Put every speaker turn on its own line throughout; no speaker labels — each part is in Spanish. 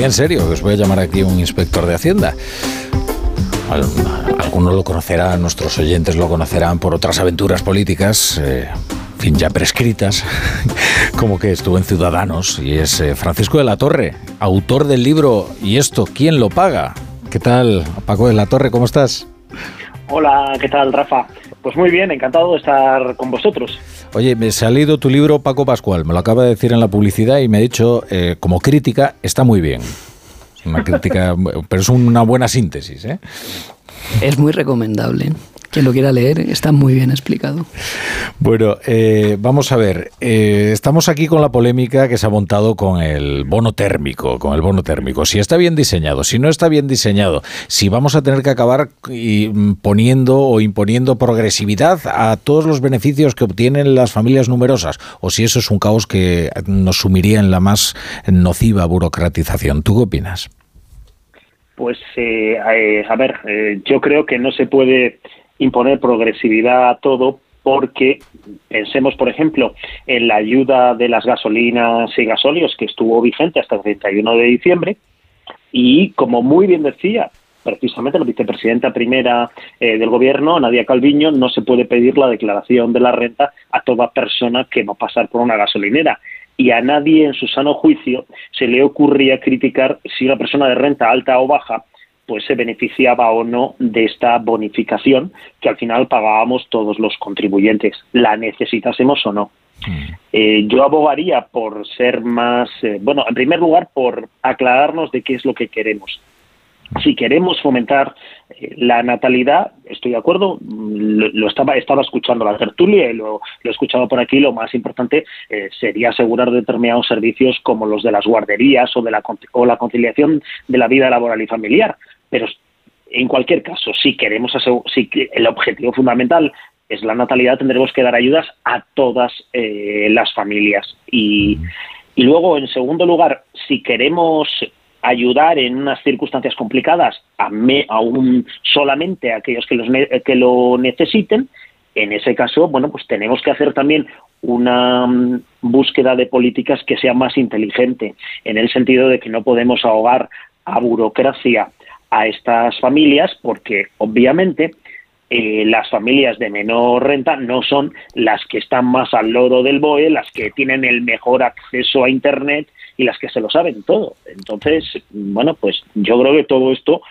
decía en serio, os voy a llamar aquí un inspector de Hacienda. Algunos lo conocerán, nuestros oyentes lo conocerán por otras aventuras políticas. Eh, fin, ya prescritas, como que estuvo en Ciudadanos, y es eh, Francisco de la Torre, autor del libro ¿Y esto quién lo paga? ¿Qué tal, Paco de la Torre? ¿Cómo estás?
Hola, ¿qué tal, Rafa? Pues muy bien, encantado de estar con vosotros.
Oye, me ha leído tu libro Paco Pascual, me lo acaba de decir en la publicidad y me ha dicho, eh, como crítica, está muy bien. Una crítica, pero es una buena síntesis, ¿eh?
Es muy recomendable. Quien lo quiera leer está muy bien explicado.
Bueno, eh, vamos a ver. Eh, estamos aquí con la polémica que se ha montado con el bono térmico, con el bono térmico. Si está bien diseñado, si no está bien diseñado, si vamos a tener que acabar mm, poniendo o imponiendo progresividad a todos los beneficios que obtienen las familias numerosas, o si eso es un caos que nos sumiría en la más nociva burocratización. ¿Tú qué opinas?
Pues, eh, a ver, yo creo que no se puede imponer progresividad a todo porque pensemos, por ejemplo, en la ayuda de las gasolinas y gasóleos que estuvo vigente hasta el 31 de diciembre y, como muy bien decía precisamente la vicepresidenta primera eh, del gobierno, Nadia Calviño, no se puede pedir la declaración de la renta a toda persona que va a pasar por una gasolinera. Y a nadie en su sano juicio se le ocurría criticar si una persona de renta alta o baja pues se beneficiaba o no de esta bonificación que al final pagábamos todos los contribuyentes, la necesitásemos o no. Mm. Eh, yo abogaría por ser más, eh, bueno, en primer lugar, por aclararnos de qué es lo que queremos. Si queremos fomentar eh, la natalidad, estoy de acuerdo, lo, estaba, estaba escuchando la tertulia y lo, he escuchado por aquí, lo más importante sería asegurar determinados servicios como los de las guarderías o, de la, o la conciliación de la vida laboral y familiar. Pero en cualquier caso, si queremos si el objetivo fundamental es la natalidad, tendremos que dar ayudas a todas eh, las familias. Y, luego, en segundo lugar, si queremos ayudar en unas circunstancias complicadas a aún solamente a aquellos que, los, que lo necesiten, en ese caso, bueno, pues tenemos que hacer también una mm, búsqueda de políticas que sea más inteligente, en el sentido de que no podemos ahogar a burocracia a estas familias porque obviamente eh, las familias de menor renta no son las que están más al loro del BOE, las que tienen el mejor acceso a Internet y las que se lo saben todo. Entonces, bueno, pues yo creo que todo esto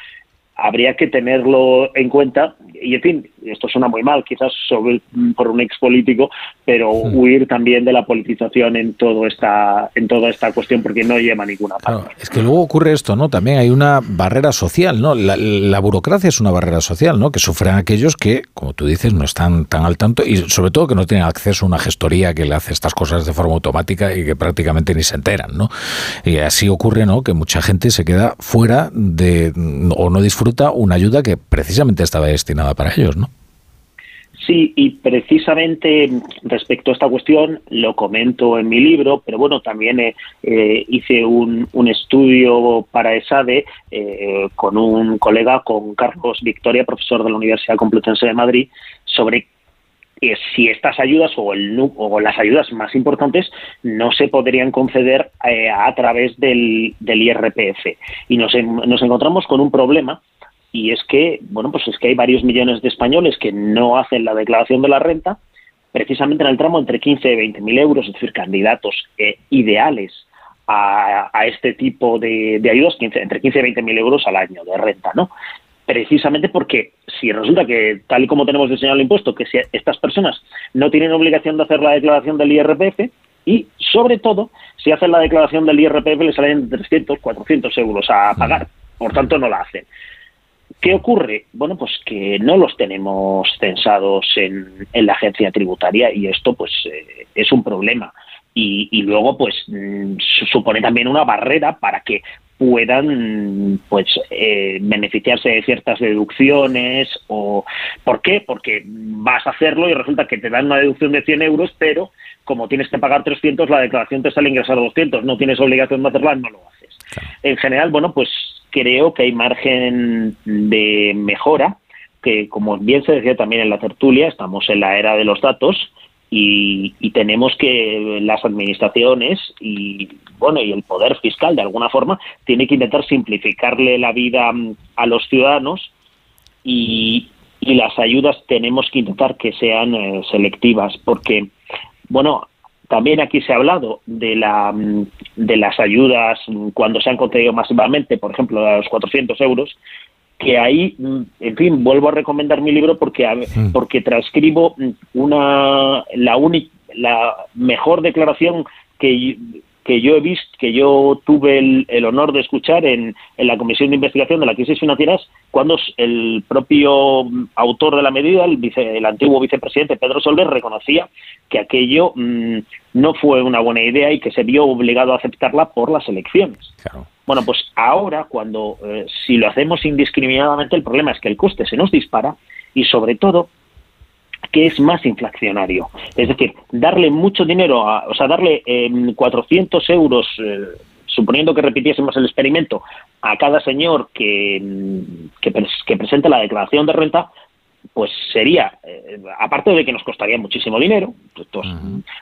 habría que tenerlo en cuenta y en fin, esto suena muy mal quizás sobre, por un ex político, pero huir también de la politización en todo esta en toda esta cuestión porque no lleva a ninguna parte.
es que luego ocurre esto, ¿no? También hay una barrera social, ¿no? La, burocracia es una barrera social, ¿no? Que sufren aquellos que, como tú dices, no están tan al tanto y sobre todo que no tienen acceso a una gestoría que le hace estas cosas de forma automática y que prácticamente ni se enteran, ¿no? Y así ocurre, ¿no? Que mucha gente se queda fuera de o no disfruta una ayuda que precisamente estaba destinada para ellos, ¿no?
Sí, y precisamente respecto a esta cuestión lo comento en mi libro, pero bueno, también eh, eh, hice un, estudio para ESADE eh, con un colega, con Carlos Victoria, profesor de la Universidad Complutense de Madrid, sobre si estas ayudas o, el, o las ayudas más importantes no se podrían conceder a través del, del IRPF. Y nos, nos encontramos con un problema y es que, bueno, pues es que hay varios millones de españoles que no hacen la declaración de la renta, precisamente en el tramo entre 15 y 20 mil euros, es decir, candidatos eh, ideales a, este tipo de, ayudas, entre 15 y 20 mil euros al año de renta, ¿no? Precisamente porque si resulta que, tal y como tenemos diseñado el impuesto, que si estas personas no tienen obligación de hacer la declaración del IRPF, y sobre todo, si hacen la declaración del IRPF les salen 300, 400 euros a pagar, por tanto no la hacen. ¿Qué ocurre? Bueno, pues que no los tenemos censados en, la agencia tributaria y esto pues eh, es un problema. Y, luego pues mm, supone también una barrera para que puedan pues eh, beneficiarse de ciertas deducciones o ¿por qué? Porque vas a hacerlo y resulta que te dan una deducción de 100 euros pero como tienes que pagar 300 la declaración te sale ingresar 200 no tienes obligación de hacerla no lo haces en general bueno pues creo que hay margen de mejora, que como bien se decía también en la tertulia, estamos en la era de los datos y, tenemos que las administraciones y bueno y el poder fiscal de alguna forma tiene que intentar simplificarle la vida mm, a los ciudadanos y, y las ayudas tenemos que intentar que sean eh, selectivas porque bueno también aquí se ha hablado de la mm, de las ayudas mm, cuando se han concedido masivamente por ejemplo a los 400 euros que ahí, mm, en fin, vuelvo a recomendar mi libro porque, porque transcribo una, la, única, la mejor declaración que, que yo he visto, que yo tuve el, honor de escuchar en, en, la Comisión de Investigación de la Crisis Financieras, cuando el propio autor de la medida, el, vice, el antiguo vicepresidente Pedro Soler, reconocía que aquello mm, no fue una buena idea y que se vio obligado a aceptarla por las elecciones. Claro. Bueno, pues ahora, cuando eh, si lo hacemos indiscriminadamente, el problema es que el coste se nos dispara y, sobre todo, que es más inflacionario. Es decir, darle mucho dinero, o sea, darle 400 em, euros, eh, suponiendo que repitiésemos el experimento, a cada señor que, que, que presente la declaración de renta, pues sería, eh, aparte de que nos costaría muchísimo dinero, pues,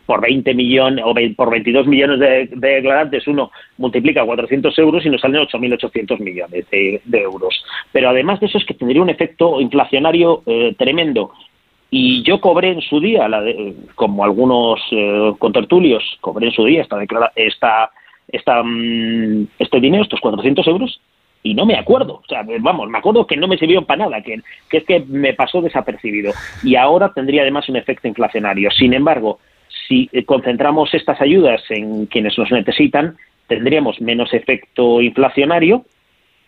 por 20 millones o por 22 millones de, declarantes uno multiplica 400 euros y nos salen 8.800 millones de, euros. Pero además de eso es que tendría un efecto inflacionario eh, tremendo. Y yo cobré en su día, la como algunos eh, contertulios, cobré en su día esta, esta, esta, mm, este dinero, estos 400 euros, y no me acuerdo. O sea, vamos, me acuerdo que no me sirvió para nada, que, es que me pasó desapercibido. Y ahora tendría además un efecto inflacionario. Sin embargo, si concentramos estas ayudas en quienes los necesitan, tendríamos menos efecto inflacionario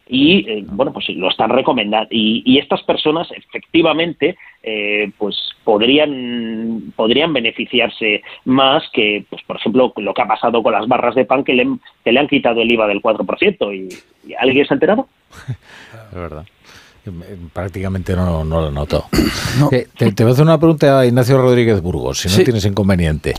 y eh, bueno pues lo están recomendando. Y, estas personas efectivamente eh, pues podrían podrían beneficiarse más que pues por ejemplo lo que ha pasado con las barras de pan que le, que le han quitado el IVA del 4% y, y alguien se ha enterado
es verdad Prácticamente no, lo noto. Eh, te, voy a hacer una pregunta a Ignacio Rodríguez Burgos, si no tienes inconveniente.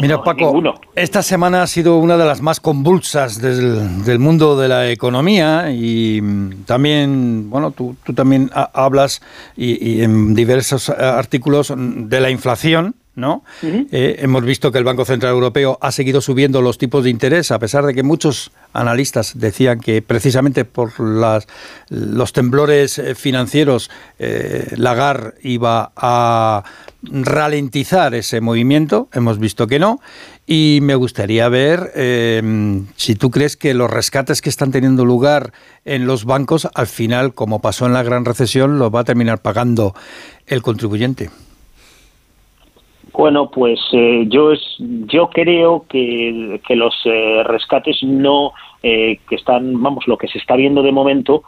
Mira, Paco, esta semana ha sido una de las más convulsas del, mundo de la economía y mm, también, bueno, tú, también hablas y en diversos artículos de la inflación ¿no? Eh, hemos visto que el Banco Central Europeo ha seguido subiendo los tipos de interés, a pesar de que muchos analistas decían que precisamente por las, los temblores eh, financieros eh, Lagarde iba a ralentizar ese movimiento. Hemos visto que no. Y me gustaría ver em, si tú crees que los rescates que están teniendo lugar en los bancos, al final, como pasó en la gran recesión, los va a terminar pagando el contribuyente.
Bueno, pues eh, yo es, yo creo que, los eh, rescates no eh, que están, vamos, lo que se está viendo de momento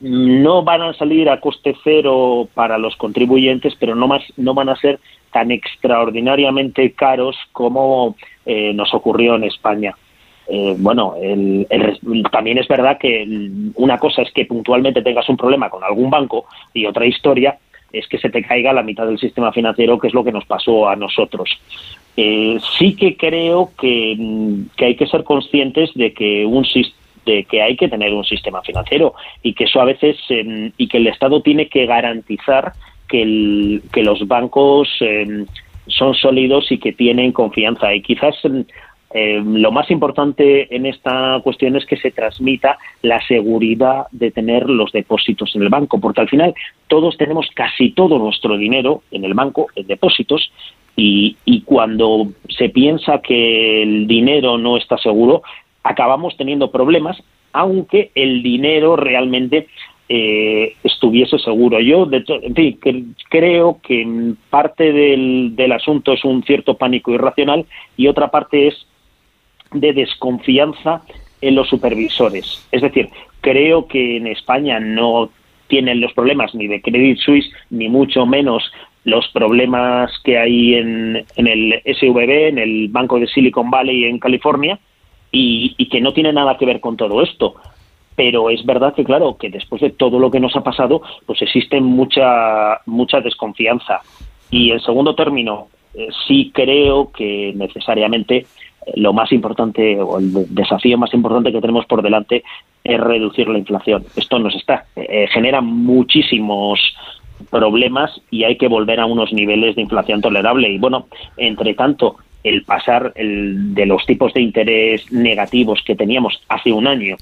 no van a salir a coste cero para los contribuyentes, pero no más no van a ser tan extraordinariamente caros como nos ocurrió en España. bueno, también es verdad que una cosa es que puntualmente tengas un problema con algún banco y otra historia es que se te caiga la mitad del sistema financiero, que es lo que nos pasó a nosotros. Eh, sí que creo que, hay que ser conscientes de que un de que hay que tener un sistema financiero y que eso a veces em, y que el Estado tiene que garantizar que, el, que los bancos em, son sólidos y que tienen confianza y quizás em, eh, lo más importante en esta cuestión es que se transmita la seguridad de tener los depósitos en el banco, porque al final todos tenemos casi todo nuestro dinero en el banco, en depósitos, y, cuando se piensa que el dinero no está seguro, acabamos teniendo problemas, aunque el dinero realmente eh, estuviese seguro. Yo, de en fin, creo que parte del asunto es un cierto pánico irracional y otra parte es de desconfianza en los supervisores. Es decir, creo que en España no tienen los problemas ni de Credit Suisse, ni mucho menos los problemas que hay en, en el SVB, en el Banco de Silicon Valley en California, y, que no tiene nada que ver con todo esto pero es verdad que claro que después de todo lo que nos ha pasado pues existe mucha mucha desconfianza y en segundo término eh, sí creo que necesariamente lo más importante o el desafío más importante que tenemos por delante es reducir la inflación. Esto nos está, eh, genera muchísimos problemas y hay que volver a unos niveles de inflación tolerable. Y bueno, entre tanto, el pasar el, de los tipos de interés negativos que teníamos hace un año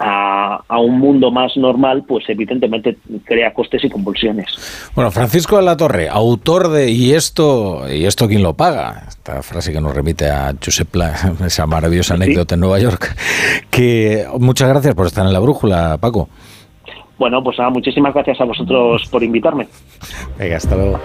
a, un mundo más normal, pues evidentemente crea costes y convulsiones.
Bueno, Francisco de la Torre, autor de ¿Y esto, y esto quién lo paga? Esta frase que nos remite a Josep esa maravillosa anécdota en Nueva York. Que muchas gracias por estar en la brújula, Paco.
Bueno, pues nada, muchísimas gracias a vosotros por invitarme.
Venga, hasta luego.